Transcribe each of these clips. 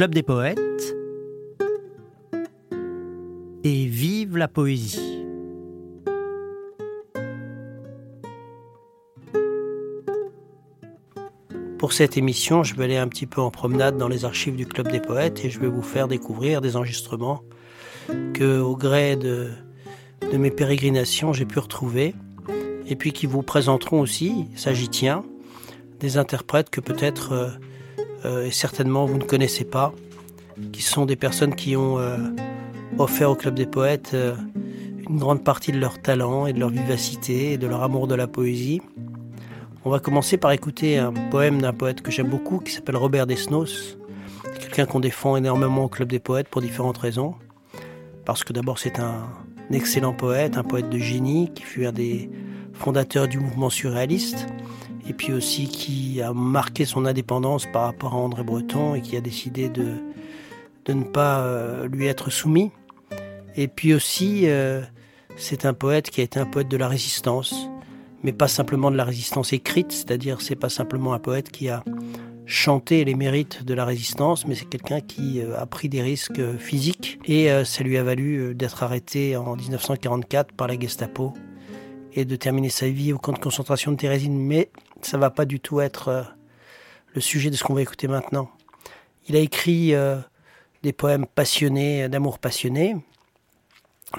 Club des poètes et vive la poésie. Pour cette émission, je vais aller un petit peu en promenade dans les archives du Club des poètes et je vais vous faire découvrir des enregistrements que, au gré de, mes pérégrinations, j'ai pu retrouver et puis qui vous présenteront aussi, ça j'y tiens, des interprètes que peut-être euh, euh, et certainement vous ne connaissez pas, qui sont des personnes qui ont euh, offert au Club des Poètes une grande partie de leur talent et de leur vivacité et de leur amour de la poésie. On va commencer par écouter un poème d'un poète que j'aime beaucoup qui s'appelle Robert Desnos, quelqu'un qu'on défend énormément au Club des Poètes pour différentes raisons. Parce que d'abord c'est un excellent poète, un poète de génie qui fut un des fondateur du mouvement surréaliste, et puis aussi qui a marqué son indépendance par rapport à André Breton et qui a décidé de, de ne pas euh, lui être soumis. Et puis aussi, euh, c'est un poète qui a été un poète de la résistance, mais pas simplement de la résistance écrite, c'est-à-dire c'est pas simplement un poète qui a chanté les mérites de la résistance, mais c'est quelqu'un qui euh, a pris des risques physiques et ça lui a valu d'être arrêté en 1944 par la Gestapo et de terminer sa vie au camp de concentration de Thérésine, mais ça va pas du tout être euh, le sujet de ce qu'on va écouter maintenant. Il a écrit euh, des poèmes passionnés, d'amour passionné,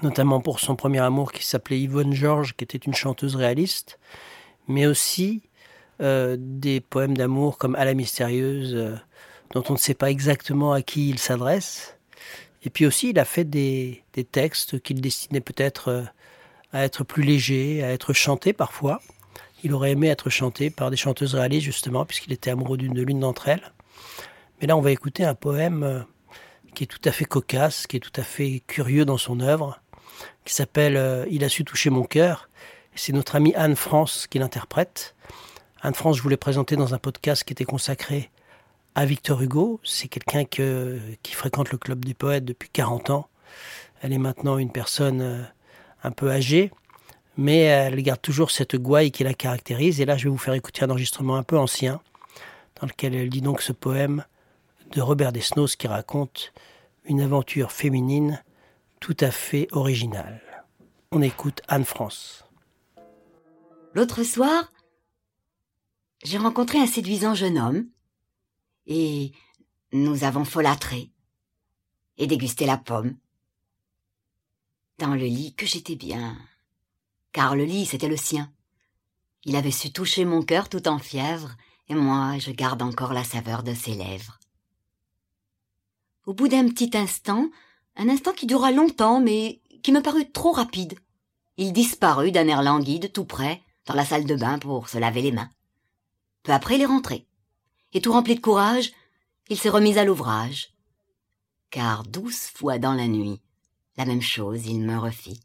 notamment pour son premier amour qui s'appelait Yvonne Georges, qui était une chanteuse réaliste, mais aussi euh, des poèmes d'amour comme À la mystérieuse, dont on ne sait pas exactement à qui il s'adresse. Et puis aussi, il a fait des, des textes qu'il destinait peut-être à être plus léger, à être chanté parfois. Il aurait aimé être chanté par des chanteuses réalistes, justement, puisqu'il était amoureux d'une de l'une d'entre elles. Mais là, on va écouter un poème euh, qui est tout à fait cocasse, qui est tout à fait curieux dans son œuvre, qui s'appelle euh, Il a su toucher mon cœur. C'est notre amie Anne France qui l'interprète. Anne France, je voulais présenter dans un podcast qui était consacré à Victor Hugo. C'est quelqu'un qui fréquente le Club des Poètes depuis 40 ans. Elle est maintenant une personne euh, un peu âgée, mais elle garde toujours cette gouaille qui la caractérise. Et là, je vais vous faire écouter un enregistrement un peu ancien, dans lequel elle dit donc ce poème de Robert Desnos qui raconte une aventure féminine tout à fait originale. On écoute Anne France. L'autre soir, j'ai rencontré un séduisant jeune homme et nous avons folâtré et dégusté la pomme dans le lit que j'étais bien. Car le lit, c'était le sien. Il avait su toucher mon cœur tout en fièvre, et moi, je garde encore la saveur de ses lèvres. Au bout d'un petit instant, un instant qui dura longtemps, mais qui me parut trop rapide, il disparut d'un air languide tout près, dans la salle de bain pour se laver les mains. Peu après, il est rentré. Et tout rempli de courage, il s'est remis à l'ouvrage. Car douze fois dans la nuit, la même chose il me refit.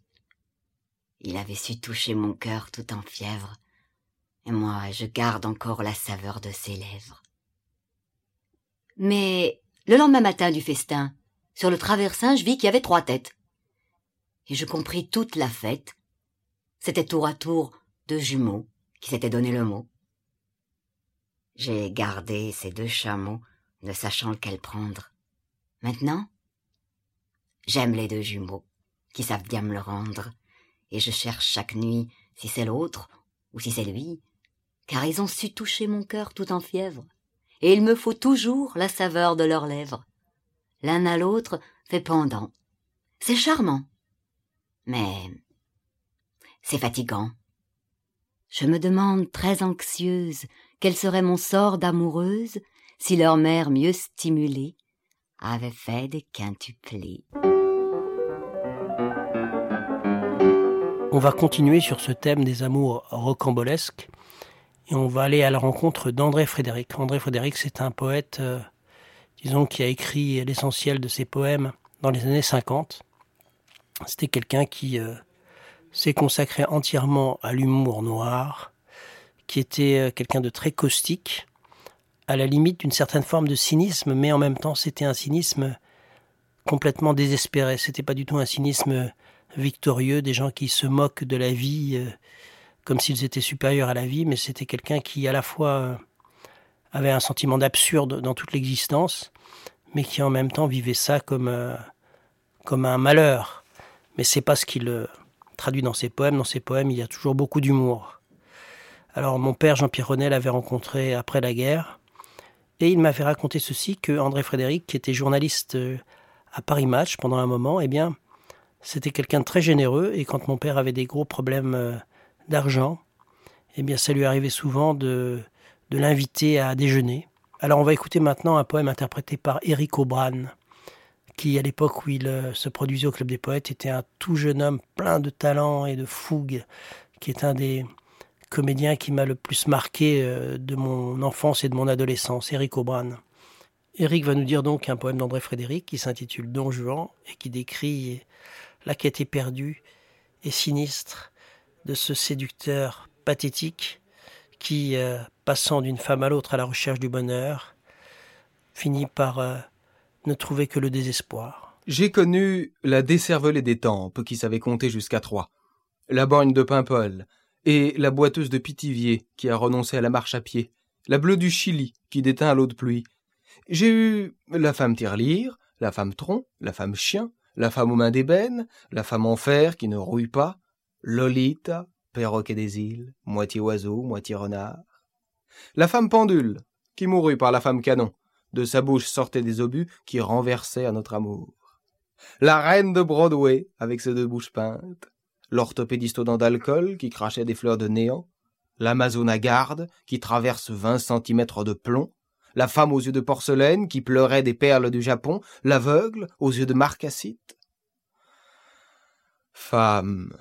Il avait su toucher mon cœur tout en fièvre, et moi je garde encore la saveur de ses lèvres. Mais le lendemain matin du festin, sur le traversin, je vis qu'il y avait trois têtes. Et je compris toute la fête. C'était tour à tour deux jumeaux qui s'étaient donné le mot. J'ai gardé ces deux chameaux, ne sachant lequel prendre. Maintenant, J'aime les deux jumeaux, qui savent bien me le rendre, et je cherche chaque nuit si c'est l'autre ou si c'est lui, car ils ont su toucher mon cœur tout en fièvre, et il me faut toujours la saveur de leurs lèvres. L'un à l'autre fait pendant. C'est charmant. Mais c'est fatigant. Je me demande très anxieuse quel serait mon sort d'amoureuse si leur mère mieux stimulée avait fait des quintuplés. On va continuer sur ce thème des amours rocambolesques et on va aller à la rencontre d'André Frédéric. André Frédéric, c'est un poète, euh, disons, qui a écrit l'essentiel de ses poèmes dans les années 50. C'était quelqu'un qui euh, s'est consacré entièrement à l'humour noir, qui était euh, quelqu'un de très caustique, à la limite d'une certaine forme de cynisme, mais en même temps c'était un cynisme complètement désespéré. C'était pas du tout un cynisme victorieux, des gens qui se moquent de la vie euh, comme s'ils étaient supérieurs à la vie, mais c'était quelqu'un qui à la fois euh, avait un sentiment d'absurde dans toute l'existence, mais qui en même temps vivait ça comme, euh, comme un malheur. Mais c'est pas ce qu'il traduit dans ses poèmes. Dans ses poèmes, il y a toujours beaucoup d'humour. Alors mon père Jean-Pierre René l'avait rencontré après la guerre, et il m'avait raconté ceci que André Frédéric, qui était journaliste à Paris Match pendant un moment, eh bien, c'était quelqu'un de très généreux, et quand mon père avait des gros problèmes d'argent, eh bien, ça lui arrivait souvent de, de l'inviter à déjeuner. Alors, on va écouter maintenant un poème interprété par Eric O'Bran, qui, à l'époque où il euh, se produisait au Club des Poètes, était un tout jeune homme plein de talent et de fougue, qui est un des comédiens qui m'a le plus marqué euh, de mon enfance et de mon adolescence, Eric O'Bran. Eric va nous dire donc un poème d'André Frédéric qui s'intitule Don Juan et qui décrit la quête éperdue et sinistre de ce séducteur pathétique qui, euh, passant d'une femme à l'autre à la recherche du bonheur, finit par euh, ne trouver que le désespoir. J'ai connu la décervelée des tempes qui savait compter jusqu'à trois, la borgne de Paimpol, et la boiteuse de Pithiviers qui a renoncé à la marche à pied, la bleue du Chili qui déteint à l'eau de pluie. J'ai eu la femme tirelire, la femme tronc, la femme chien, la femme aux mains d'ébène, la femme en fer qui ne rouille pas, Lolita, perroquet des îles, moitié oiseau, moitié renard. La femme pendule, qui mourut par la femme canon, de sa bouche sortaient des obus qui renversaient à notre amour. La reine de Broadway, avec ses deux bouches peintes, l'orthopédiste aux d'alcool qui crachait des fleurs de néant, l'amazone à garde qui traverse vingt centimètres de plomb, la femme aux yeux de porcelaine qui pleurait des perles du Japon, l'aveugle aux yeux de marcassite. Femme,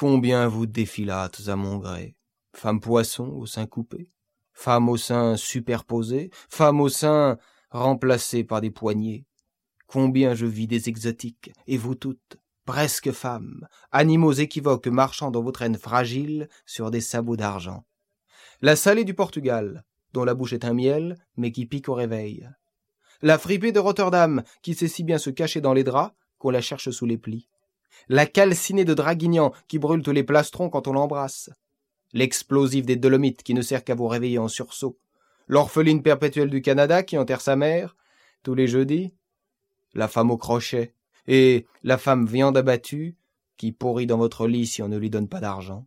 Combien vous défilâtes à mon gré, femme poisson au sein coupé, femme au sein superposé, femme au sein remplacée par des poignées. Combien je vis des exotiques, et vous toutes, presque femmes, animaux équivoques marchant dans votre haine fragile sur des sabots d'argent. La salée du Portugal, dont la bouche est un miel, mais qui pique au réveil. La fripée de Rotterdam, qui sait si bien se cacher dans les draps qu'on la cherche sous les plis. La calcinée de Draguignan qui brûle tous les plastrons quand on l'embrasse, l'explosif des Dolomites qui ne sert qu'à vous réveiller en sursaut, l'orpheline perpétuelle du Canada qui enterre sa mère, tous les jeudis, la femme au crochet, et la femme viande abattue qui pourrit dans votre lit si on ne lui donne pas d'argent,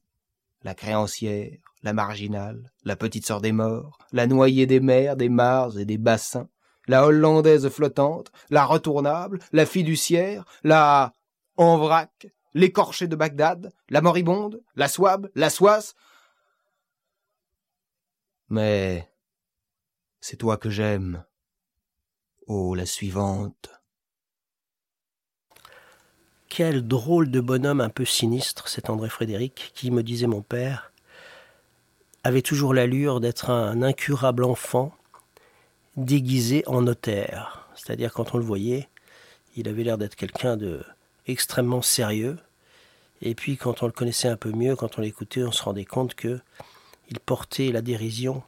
la créancière, la marginale, la petite sœur des morts, la noyée des mers, des mares et des bassins, la hollandaise flottante, la retournable, la fiduciaire, la en vrac, l'écorché de Bagdad, la moribonde, la swab, la soisse. Mais c'est toi que j'aime. Oh, la suivante. Quel drôle de bonhomme un peu sinistre, cet André Frédéric, qui, me disait mon père, avait toujours l'allure d'être un incurable enfant déguisé en notaire. C'est-à-dire, quand on le voyait, il avait l'air d'être quelqu'un de, extrêmement sérieux. Et puis quand on le connaissait un peu mieux, quand on l'écoutait, on se rendait compte que il portait la dérision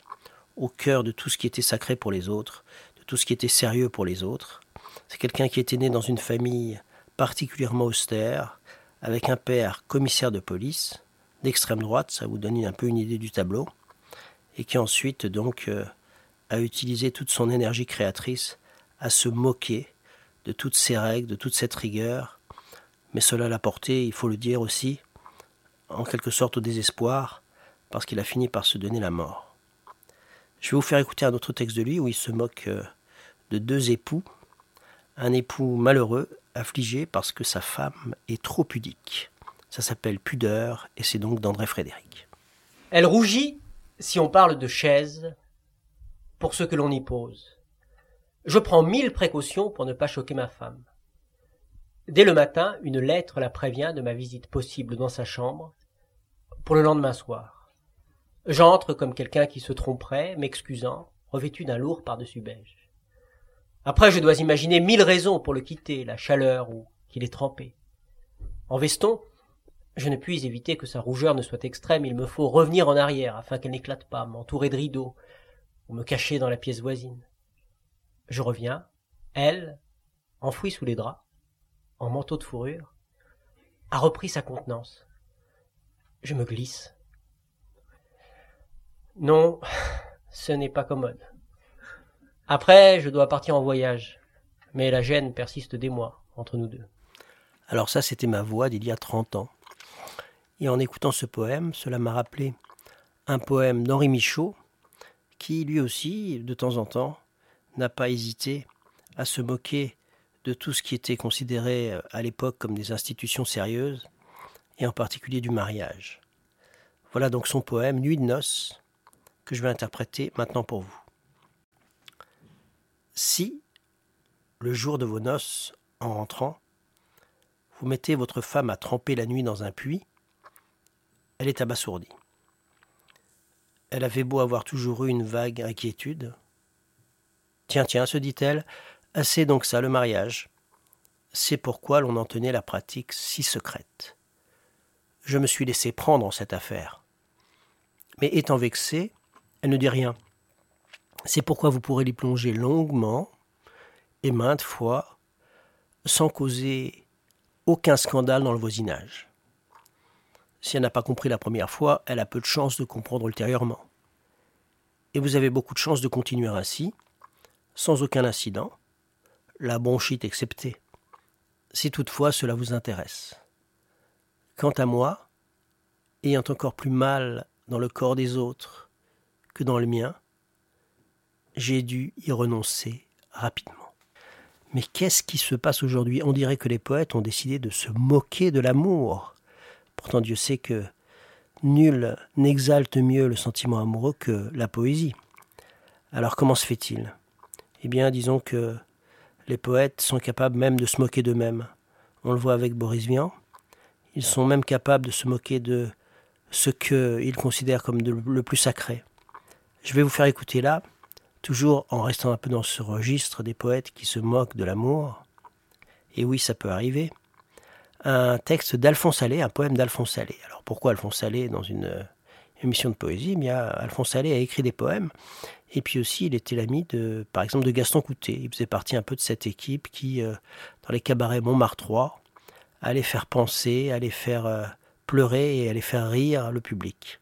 au cœur de tout ce qui était sacré pour les autres, de tout ce qui était sérieux pour les autres. C'est quelqu'un qui était né dans une famille particulièrement austère, avec un père commissaire de police, d'extrême droite, ça vous donne un peu une idée du tableau, et qui ensuite donc euh, a utilisé toute son énergie créatrice à se moquer de toutes ces règles, de toute cette rigueur, mais cela l'a porté, il faut le dire aussi, en quelque sorte au désespoir, parce qu'il a fini par se donner la mort. Je vais vous faire écouter un autre texte de lui où il se moque euh, de deux époux, un époux malheureux, affligé parce que sa femme est trop pudique. Ça s'appelle Pudeur et c'est donc d'André Frédéric. Elle rougit si on parle de chaise pour ce que l'on y pose. Je prends mille précautions pour ne pas choquer ma femme. Dès le matin, une lettre la prévient de ma visite possible dans sa chambre pour le lendemain soir. J'entre comme quelqu'un qui se tromperait, m'excusant, revêtu d'un lourd par-dessus beige. Après, je dois imaginer mille raisons pour le quitter, la chaleur ou qu'il est trempé. En veston, je ne puis éviter que sa rougeur ne soit extrême, il me faut revenir en arrière afin qu'elle n'éclate pas, m'entourer de rideaux ou me cacher dans la pièce voisine. Je reviens, elle, enfouie sous les draps, en manteau de fourrure, a repris sa contenance. Je me glisse. Non, ce n'est pas commode. Après, je dois partir en voyage. Mais la gêne persiste des mois entre nous deux. Alors ça, c'était ma voix d'il y a 30 ans. Et en écoutant ce poème, cela m'a rappelé un poème d'Henri Michaud, qui lui aussi, de temps en temps, n'a pas hésité à se moquer de tout ce qui était considéré euh, à l'époque comme des institutions sérieuses, et en particulier du mariage. Voilà donc son poème Nuit de noces, que je vais interpréter maintenant pour vous. Si, le jour de vos noces, en rentrant, vous mettez votre femme à tremper la nuit dans un puits, elle est abasourdie. Elle avait beau avoir toujours eu une vague inquiétude. Tiens, tiens, se dit-elle, assez donc ça, le mariage. C'est pourquoi l'on en tenait la pratique si secrète. Je me suis laissé prendre en cette affaire. Mais étant vexée, elle ne dit rien. C'est pourquoi vous pourrez l'y plonger longuement et maintes fois, sans causer aucun scandale dans le voisinage. Si elle n'a pas compris la première fois, elle a peu de chances de comprendre ultérieurement. Et vous avez beaucoup de chances de continuer ainsi, sans aucun incident, la bronchite exceptée, si toutefois cela vous intéresse. Quant à moi, ayant encore plus mal dans le corps des autres que dans le mien, j'ai dû y renoncer rapidement. Mais qu'est-ce qui se passe aujourd'hui? On dirait que les poètes ont décidé de se moquer de l'amour. Pourtant Dieu sait que nul n'exalte mieux le sentiment amoureux que la poésie. Alors comment se fait-il? Eh bien disons que les poètes sont capables même de se moquer d'eux-mêmes. On le voit avec Boris Vian. Ils sont même capables de se moquer de ce qu'ils considèrent comme le plus sacré. Je vais vous faire écouter là toujours en restant un peu dans ce registre des poètes qui se moquent de l'amour, et oui, ça peut arriver, un texte d'Alphonse Allais, un poème d'Alphonse Allais. Alors pourquoi Alphonse Allais dans une euh, émission de poésie? Eh Alphonse Allais a écrit des poèmes, et puis aussi il était l'ami de, par exemple, de Gaston Coutet. Il faisait partie un peu de cette équipe qui, euh, dans les cabarets Montmartre 3, allait faire penser, allait faire euh, pleurer et allait faire rire le public.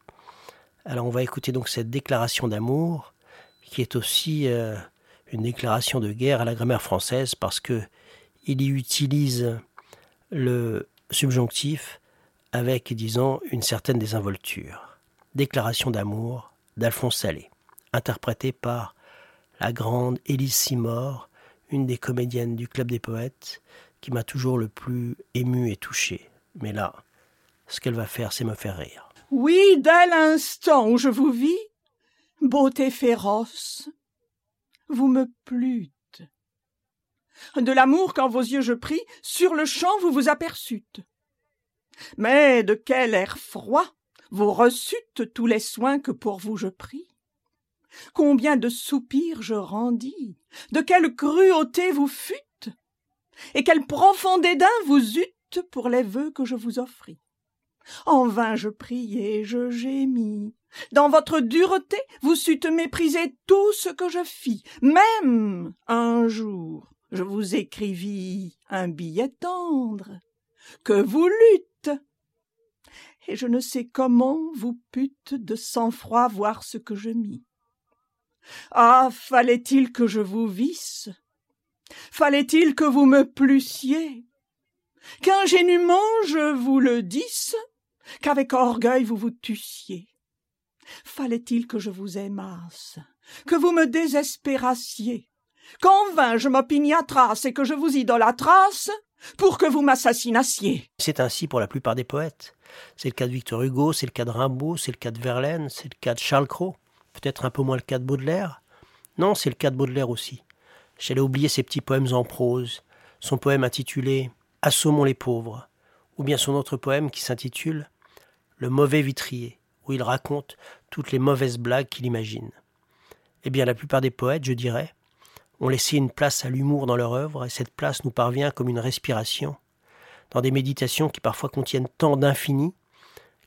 Alors on va écouter donc cette déclaration d'amour qui est aussi euh, une déclaration de guerre à la grammaire française parce que il y utilise le subjonctif avec, disons, une certaine désinvolture. Déclaration d'amour d'Alphonse Salé, interprétée par la grande Élise Simor, une des comédiennes du Club des Poètes, qui m'a toujours le plus ému et touché. Mais là, ce qu'elle va faire, c'est me faire rire. Oui, dès l'instant où je vous vis, beauté féroce, vous me plûtes. De l'amour quand vos yeux je pris, sur le champ vous vous aperçûtes. Mais de quel air froid vous reçûtes tous les soins que pour vous je pris. Combien de soupirs je rendis, de quelle cruauté vous fûtes, et quel profond dédain vous eûtes pour les vœux que je vous offris. En vain je priai, je gémis, dans votre dureté, vous sûtes mépriser tout ce que je fis. Même un jour, je vous écrivis un billet tendre que vous lûtes. Et je ne sais comment vous pûtes de sang-froid voir ce que je mis. Ah, fallait-il que je vous visse? Fallait-il que vous me plussiez? Qu'ingénument je vous le disse? Qu'avec orgueil vous vous tussiez? Fallait-il que je vous aimasse, que vous me désespérassiez, qu'en vain je m'opiniâtrasse et que je vous idolâtrasse, pour que vous m'assassinassiez? C'est ainsi pour la plupart des poètes. C'est le cas de Victor Hugo, c'est le cas de Rimbaud, c'est le cas de Verlaine, c'est le cas de Charles Cros, peut-être un peu moins le cas de Baudelaire. Non, c'est le cas de Baudelaire aussi. J'allais oublier ses petits poèmes en prose, son poème intitulé Assommons les pauvres, ou bien son autre poème qui s'intitule Le mauvais vitrier où il raconte toutes les mauvaises blagues qu'il imagine. Eh bien, la plupart des poètes, je dirais, ont laissé une place à l'humour dans leur œuvre, et cette place nous parvient comme une respiration, dans des méditations qui parfois contiennent tant d'infini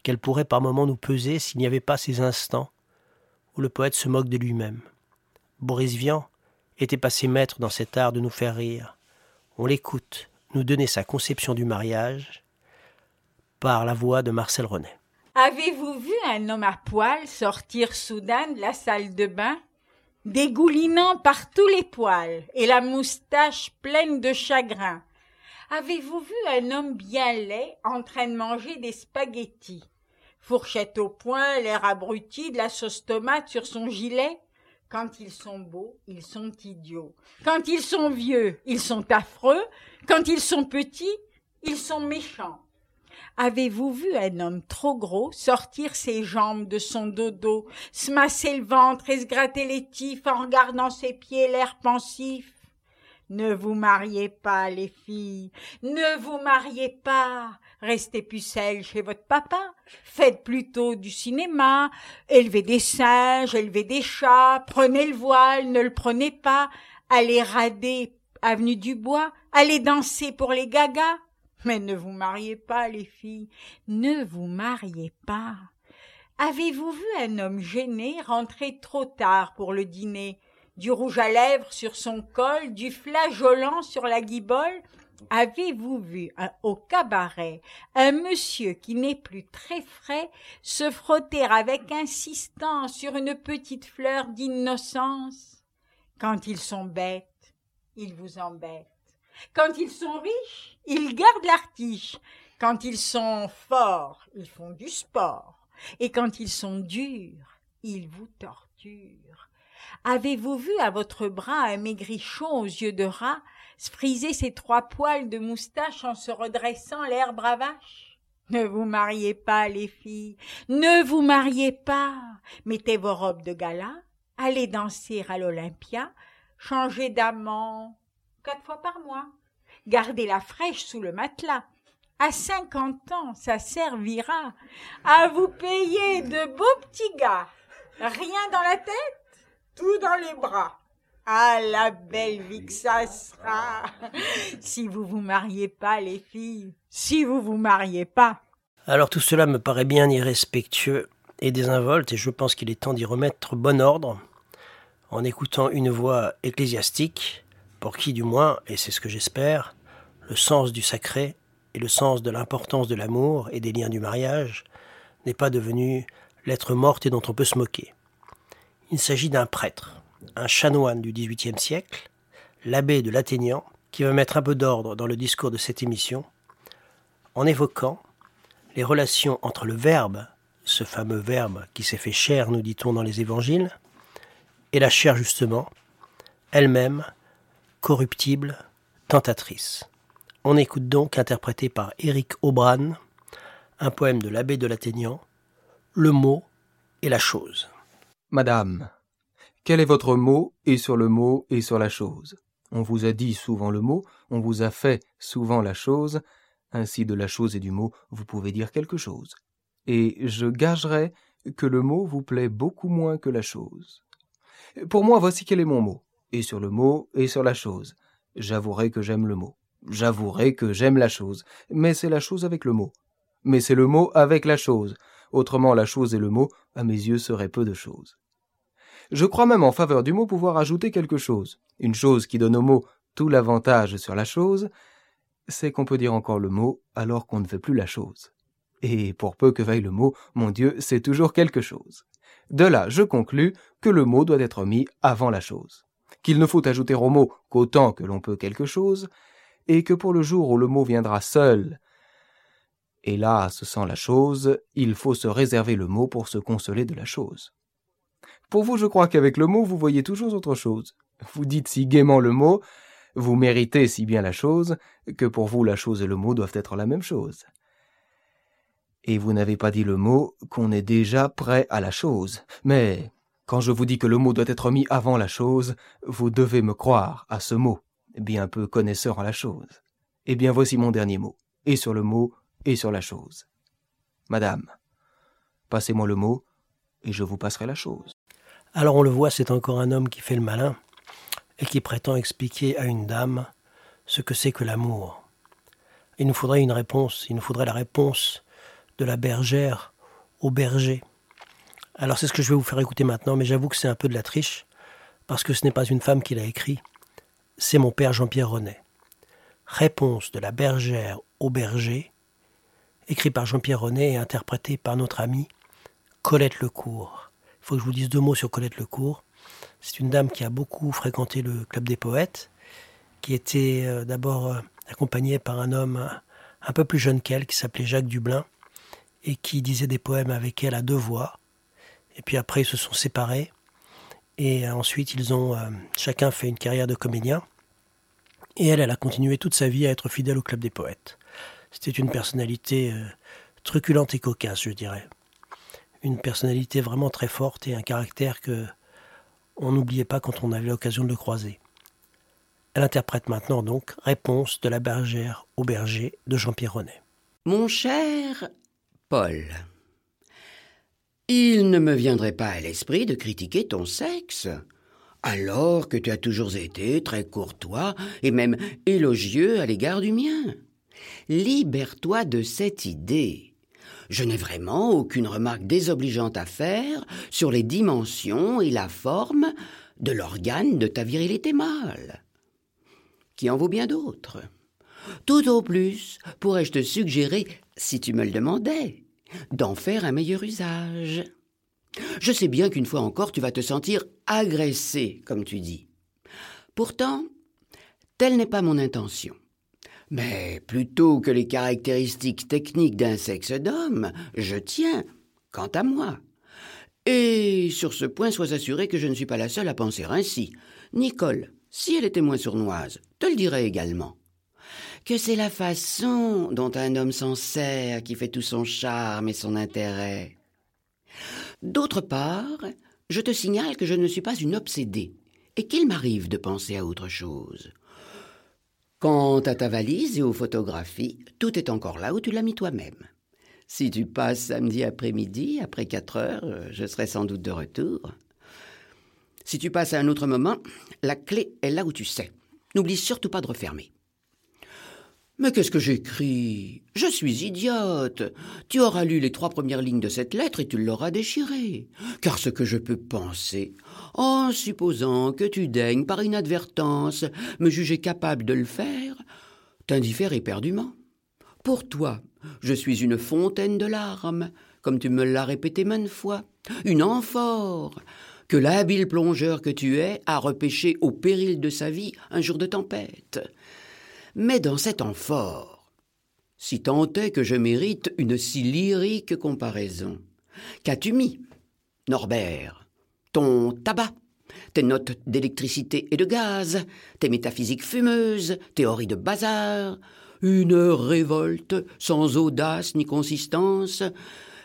qu'elles pourraient par moments nous peser s'il n'y avait pas ces instants où le poète se moque de lui-même. Boris Vian était passé maître dans cet art de nous faire rire. On l'écoute nous donner sa conception du mariage par la voix de Marcel René. Avez-vous vu un homme à poil sortir soudain de la salle de bain dégoulinant par tous les poils, et la moustache pleine de chagrin? Avez-vous vu un homme bien laid en train de manger des spaghettis? Fourchette au poing, l'air abruti, de la sauce tomate sur son gilet? Quand ils sont beaux, ils sont idiots. Quand ils sont vieux, ils sont affreux. Quand ils sont petits, ils sont méchants. Avez-vous vu un homme trop gros sortir ses jambes de son dodo, se masser le ventre et se gratter les tifs en regardant ses pieds l'air pensif? Ne vous mariez pas, les filles, ne vous mariez pas. Restez pucelles chez votre papa. Faites plutôt du cinéma. Élevez des singes, élevez des chats. Prenez le voile, ne le prenez pas. Allez rader avenue du Bois. Allez danser pour les gagas. Mais ne vous mariez pas, les filles. Ne vous mariez pas. Avez-vous vu un homme gêné rentrer trop tard pour le dîner? Du rouge à lèvres sur son col, du flageolant sur la guibole, Avez-vous vu au cabaret un monsieur qui n'est plus très frais se frotter avec insistance sur une petite fleur d'innocence? Quand ils sont bêtes, ils vous embêtent. Quand ils sont riches, ils gardent l'artiche. Quand ils sont forts, ils font du sport. Et quand ils sont durs, ils vous torturent. Avez-vous vu à votre bras un maigrichon aux yeux de rat friser ses trois poils de moustache en se redressant l'air bravache ne vous mariez pas, les filles, ne vous mariez pas. Mettez vos robes de gala, allez danser à l'Olympia, changez d'amant quatre fois par mois. Gardez la fraîche sous le matelas. À cinquante ans, ça servira à vous payer de beaux petits gars. Rien dans la tête, tout dans les bras. Ah, la belle vie que ça sera Si vous vous mariez pas, les filles, si vous vous mariez pas. Alors tout cela me paraît bien irrespectueux et désinvolte, et je pense qu'il est temps d'y remettre bon ordre, en écoutant une voix ecclésiastique, pour qui du moins, et c'est ce que j'espère, le sens du sacré et le sens de l'importance de l'amour et des liens du mariage n'est pas devenu l'être morte et dont on peut se moquer. Il s'agit d'un prêtre, un chanoine du XVIIIe siècle, l'abbé de l'Athénian, qui va mettre un peu d'ordre dans le discours de cette émission, en évoquant les relations entre le Verbe, ce fameux Verbe qui s'est fait chair, nous dit-on dans les évangiles, et la chair justement, elle-même, corruptible, tentatrice. On écoute donc, interprété par Éric Aubran, un poème de l'abbé de l'Athénian, Le mot et la chose. Madame, quel est votre mot et sur le mot et sur la chose? On vous a dit souvent le mot, on vous a fait souvent la chose, ainsi de la chose et du mot vous pouvez dire quelque chose. Et je gagerais que le mot vous plaît beaucoup moins que la chose. Pour moi, voici quel est mon mot, et sur le mot et sur la chose. J'avouerai que j'aime le mot. J'avouerai que j'aime la chose, mais c'est la chose avec le mot. Mais c'est le mot avec la chose. Autrement, la chose et le mot, à mes yeux, seraient peu de choses. Je crois même en faveur du mot pouvoir ajouter quelque chose. Une chose qui donne au mot tout l'avantage sur la chose, c'est qu'on peut dire encore le mot alors qu'on ne fait plus la chose. Et pour peu que vaille le mot, mon Dieu, c'est toujours quelque chose. De là, je conclus que le mot doit être mis avant la chose, qu'il ne faut ajouter au mot qu'autant que l'on peut quelque chose, et que pour le jour où le mot viendra seul, hélas sans la chose, il faut se réserver le mot pour se consoler de la chose. Pour vous, je crois qu'avec le mot, vous voyez toujours autre chose. Vous dites si gaiement le mot, vous méritez si bien la chose, que pour vous la chose et le mot doivent être la même chose. Et vous n'avez pas dit le mot qu'on est déjà prêt à la chose. Mais quand je vous dis que le mot doit être mis avant la chose, vous devez me croire à ce mot, bien peu connaisseur en la chose. Eh bien voici mon dernier mot, et sur le mot, et sur la chose. Madame, passez-moi le mot, et je vous passerai la chose. Alors on le voit, c'est encore un homme qui fait le malin et qui prétend expliquer à une dame ce que c'est que l'amour. Il nous faudrait une réponse, il nous faudrait la réponse de la bergère au berger. Alors c'est ce que je vais vous faire écouter maintenant, mais j'avoue que c'est un peu de la triche, parce que ce n'est pas une femme qui l'a écrit, c'est mon père Jean-Pierre Renet. Réponse de la bergère au berger, écrit par Jean-Pierre Renet et interprété par notre amie Colette Lecourt faut que je vous dise deux mots sur Colette Lecourt. C'est une dame qui a beaucoup fréquenté le club des poètes, qui était euh, d'abord euh, accompagnée par un homme un peu plus jeune qu'elle, qui s'appelait Jacques Dublin, et qui disait des poèmes avec elle à deux voix. Et puis après, ils se sont séparés. Et ensuite, ils ont chacun fait une carrière de comédien. Et elle, elle a continué toute sa vie à être fidèle au Club des Poètes. C'était une personnalité euh, truculente et cocasse, je dirais. Une personnalité vraiment très forte et un caractère que on n'oubliait pas quand on avait l'occasion de le croiser. Elle interprète maintenant donc Réponse de la bergère au berger de Jean-Pierre Renet. Mon cher Paul, il ne me viendrait pas à l'esprit de critiquer ton sexe alors que tu as toujours été très courtois et même élogieux à l'égard du mien. Libère-toi de cette idée. Je n'ai vraiment aucune remarque désobligeante à faire sur les dimensions et la forme de l'organe de ta virilité mâle, qui en vaut bien d'autres? Tout au plus pourrais-je te suggérer, si tu me le demandais, d'en faire un meilleur usage. Je sais bien qu'une fois encore tu vas te sentir agressé, comme tu dis. Pourtant, telle n'est pas mon intention. Mais plutôt que les caractéristiques techniques d'un sexe d'homme, je tiens, quant à moi. Et sur ce point, sois assuré que je ne suis pas la seule à penser ainsi. Nicole, si elle était moins sournoise, te le dirait également. Que c'est la façon dont un homme s'en sert qui fait tout son charme et son intérêt. D'autre part, je te signale que je ne suis pas une obsédée et qu'il m'arrive de penser à autre chose. Quant à ta valise et aux photographies, tout est encore là où tu l'as mis toi-même. Si tu passes samedi après-midi, après quatre heures, je serai sans doute de retour. Si tu passes à un autre moment, la clé est là où tu sais. N'oublie surtout pas de refermer. Mais qu'est-ce que j'écris? Je suis idiote. Tu auras lu les trois premières lignes de cette lettre et tu l'auras déchirée. Car ce que je peux penser, en supposant que tu daignes par inadvertance me juger capable de le faire, t'indiffère éperdument. Pour toi, je suis une fontaine de larmes, comme tu me l'as répété maintes fois, une amphore, que l'habile plongeur que tu es a repêché au péril de sa vie un jour de tempête mais dans cet amphore. Si tant est que je mérite une si lyrique comparaison. Qu'as-tu mis, Norbert? Ton tabac? Tes notes d'électricité et de gaz, tes métaphysiques fumeuses, théories de bazar, une révolte sans audace ni consistance,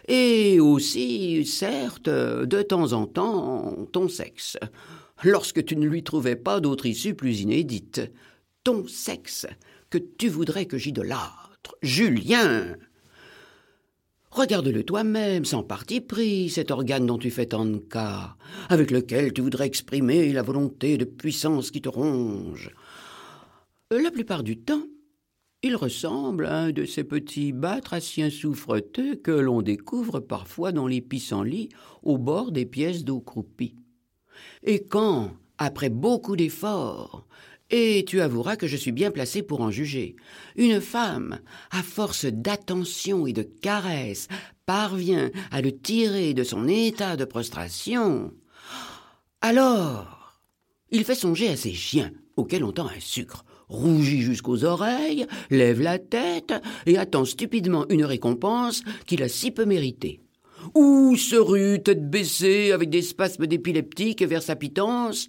et aussi, certes, de temps en temps, ton sexe, lorsque tu ne lui trouvais pas d'autre issue plus inédite ton sexe que tu voudrais que j'idolâtre. Julien Regarde-le toi-même, sans parti pris, cet organe dont tu fais tant de cas, avec lequel tu voudrais exprimer la volonté de puissance qui te ronge. La plupart du temps, il ressemble à un de ces petits batraciens souffreteux que l'on découvre parfois dans les pissenlits au bord des pièces d'eau croupie. Et quand, après beaucoup d'efforts, et tu avoueras que je suis bien placé pour en juger. Une femme, à force d'attention et de caresses, parvient à le tirer de son état de prostration. Alors, il fait songer à ces chiens auxquels on tend un sucre, rougit jusqu'aux oreilles, lève la tête et attend stupidement une récompense qu'il a si peu méritée. Ou se rue tête baissée avec des spasmes d'épileptique vers sa pitance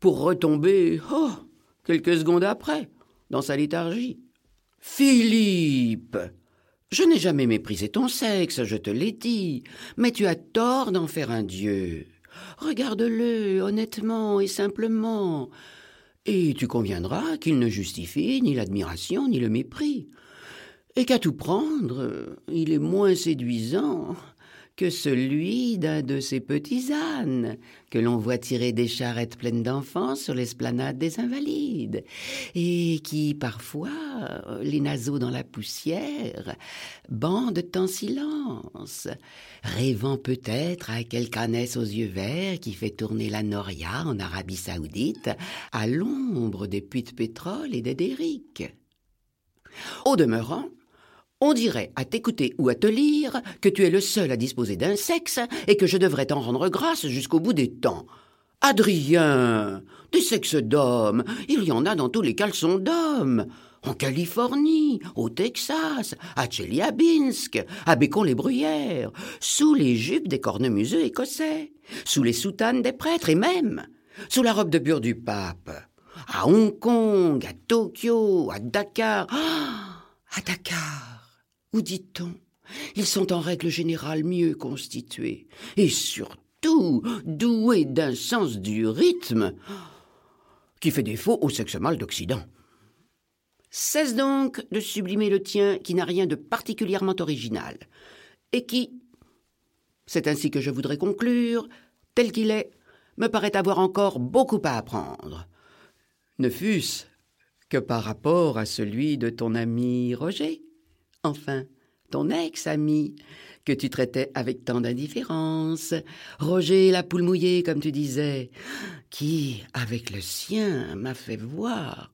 pour retomber, oh, quelques secondes après, dans sa léthargie. Philippe Je n'ai jamais méprisé ton sexe, je te l'ai dit, mais tu as tort d'en faire un dieu. Regarde-le honnêtement et simplement, et tu conviendras qu'il ne justifie ni l'admiration ni le mépris, et qu'à tout prendre, il est moins séduisant que celui d'un de ces petits ânes que l'on voit tirer des charrettes pleines d'enfants sur l'esplanade des Invalides, et qui, parfois, les naseaux dans la poussière, bandent en silence, rêvant peut-être à quelque ânesse aux yeux verts qui fait tourner la Noria en Arabie saoudite à l'ombre des puits de pétrole et des dériques. Au demeurant, on dirait, à t'écouter ou à te lire, que tu es le seul à disposer d'un sexe et que je devrais t'en rendre grâce jusqu'au bout des temps. Adrien, des sexes d'hommes, il y en a dans tous les caleçons d'hommes. En Californie, au Texas, à Tcheliabinsk, à Bécon-les-Bruyères, sous les jupes des cornemuseux écossais, sous les soutanes des prêtres et même sous la robe de bure du pape. À Hong Kong, à Tokyo, à Dakar. Ah, à Dakar, où dit-on? Ils sont en règle générale mieux constitués et surtout doués d'un sens du rythme qui fait défaut au sexe mâle d'Occident. Cesse donc de sublimer le tien qui n'a rien de particulièrement original, et qui, c'est ainsi que je voudrais conclure, tel qu'il est, me paraît avoir encore beaucoup à apprendre. Ne fût-ce que par rapport à celui de ton ami Roger, enfin, ton ex-ami, que tu traitais avec tant d'indifférence, Roger la poule mouillée, comme tu disais, qui, avec le sien, m'a fait voir,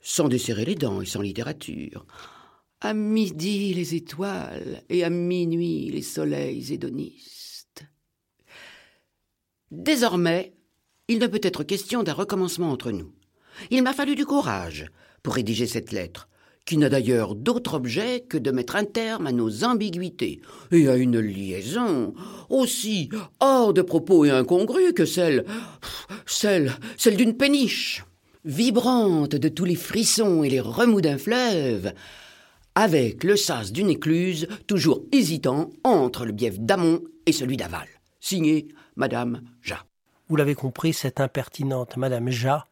sans desserrer les dents et sans littérature, à midi les étoiles et à minuit les soleils hédonistes. Désormais, il ne peut être question d'un recommencement entre nous. Il m'a fallu du courage pour rédiger cette lettre, qui n'a d'ailleurs d'autre objet que de mettre un terme à nos ambiguïtés et à une liaison aussi hors de propos et incongrue que celle, celle, celle d'une péniche, vibrante de tous les frissons et les remous d'un fleuve, avec le sas d'une écluse toujours hésitant entre le bief d'amont et celui d'aval. Signé Madame Ja. Vous l'avez compris, cette impertinente Madame Ja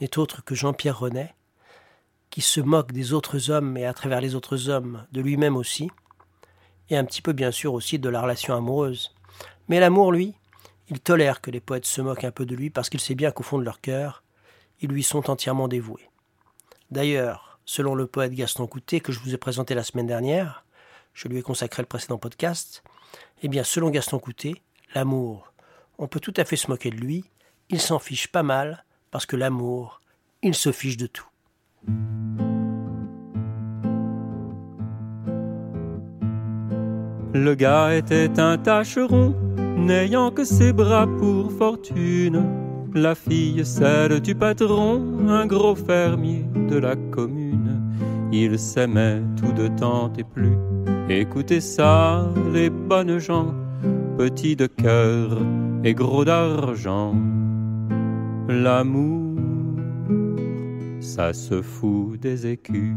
n'est autre que Jean-Pierre Renet, qui se moque des autres hommes et à travers les autres hommes de lui-même aussi, et un petit peu bien sûr aussi de la relation amoureuse. Mais l'amour, lui, il tolère que les poètes se moquent un peu de lui parce qu'il sait bien qu'au fond de leur cœur, ils lui sont entièrement dévoués. D'ailleurs, selon le poète Gaston Coutet que je vous ai présenté la semaine dernière, je lui ai consacré le précédent podcast, eh bien selon Gaston Coutet, l'amour, on peut tout à fait se moquer de lui, il s'en fiche pas mal, parce que l'amour, il se fiche de tout. Le gars était un tâcheron, n'ayant que ses bras pour fortune. La fille, celle du patron, un gros fermier de la commune. Ils s'aimaient tout de temps et plus. Écoutez ça, les bonnes gens, petits de cœur et gros d'argent. L'amour ça se fout des écus.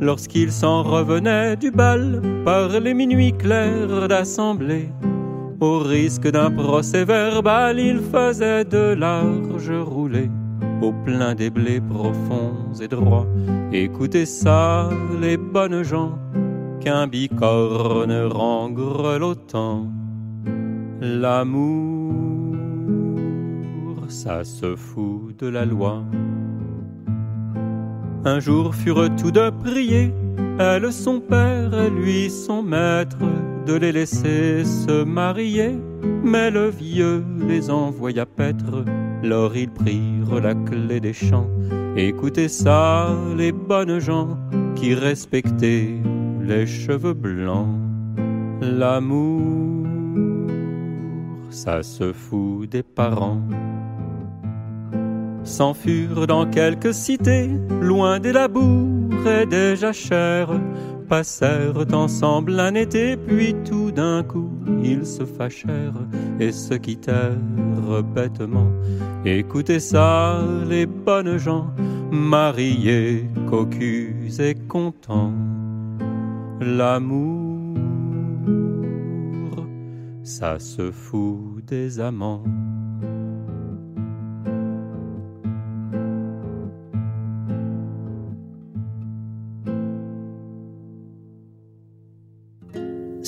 Lorsqu'il s'en revenait du bal par les minuits clairs d'assemblée, au risque d'un procès verbal, il faisait de larges roulées au plein des blés profonds et droits. Écoutez ça, les bonnes gens, qu'un bicorne rend grelottant. L'amour ça se fout de la loi. Un jour furent tous deux priés, elle son père et lui son maître, de les laisser se marier. Mais le vieux les envoya paître, lors ils prirent la clé des champs. Écoutez ça, les bonnes gens qui respectaient les cheveux blancs. L'amour, ça se fout des parents s'enfurent dans quelques cités, loin des labours et des jachères, passèrent ensemble un été, puis tout d'un coup ils se fâchèrent et se quittèrent bêtement. Écoutez ça, les bonnes gens, mariés, cocus et contents. L'amour, ça se fout des amants.